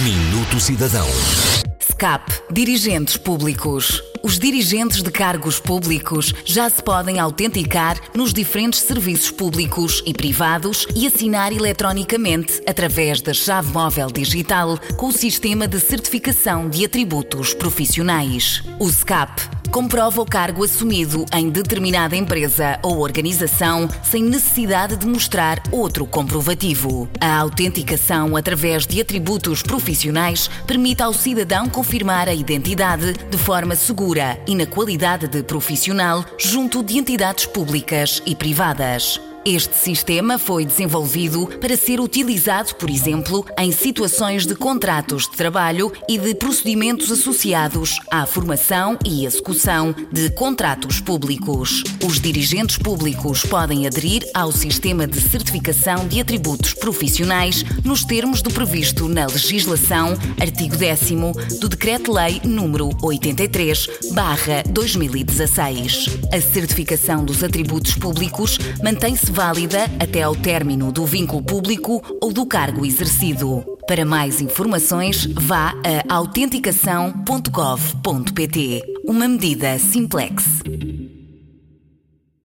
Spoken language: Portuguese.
Minuto Cidadão. SCAP Dirigentes Públicos. Os dirigentes de cargos públicos já se podem autenticar nos diferentes serviços públicos e privados e assinar eletronicamente através da chave móvel digital com o sistema de certificação de atributos profissionais. O SCAP comprova o cargo assumido em determinada empresa ou organização sem necessidade de mostrar outro comprovativo. A autenticação através de atributos profissionais permite ao cidadão confirmar a identidade de forma segura e na qualidade de profissional junto de entidades públicas e privadas. Este sistema foi desenvolvido para ser utilizado, por exemplo, em situações de contratos de trabalho e de procedimentos associados à formação e execução de contratos públicos. Os dirigentes públicos podem aderir ao sistema de certificação de atributos profissionais nos termos do previsto na legislação, artigo 10 do Decreto-Lei número 83/2016. A certificação dos atributos públicos mantém-se válida até ao término do vínculo público ou do cargo exercido. Para mais informações, vá a autenticação.gov.pt. Uma medida simplex.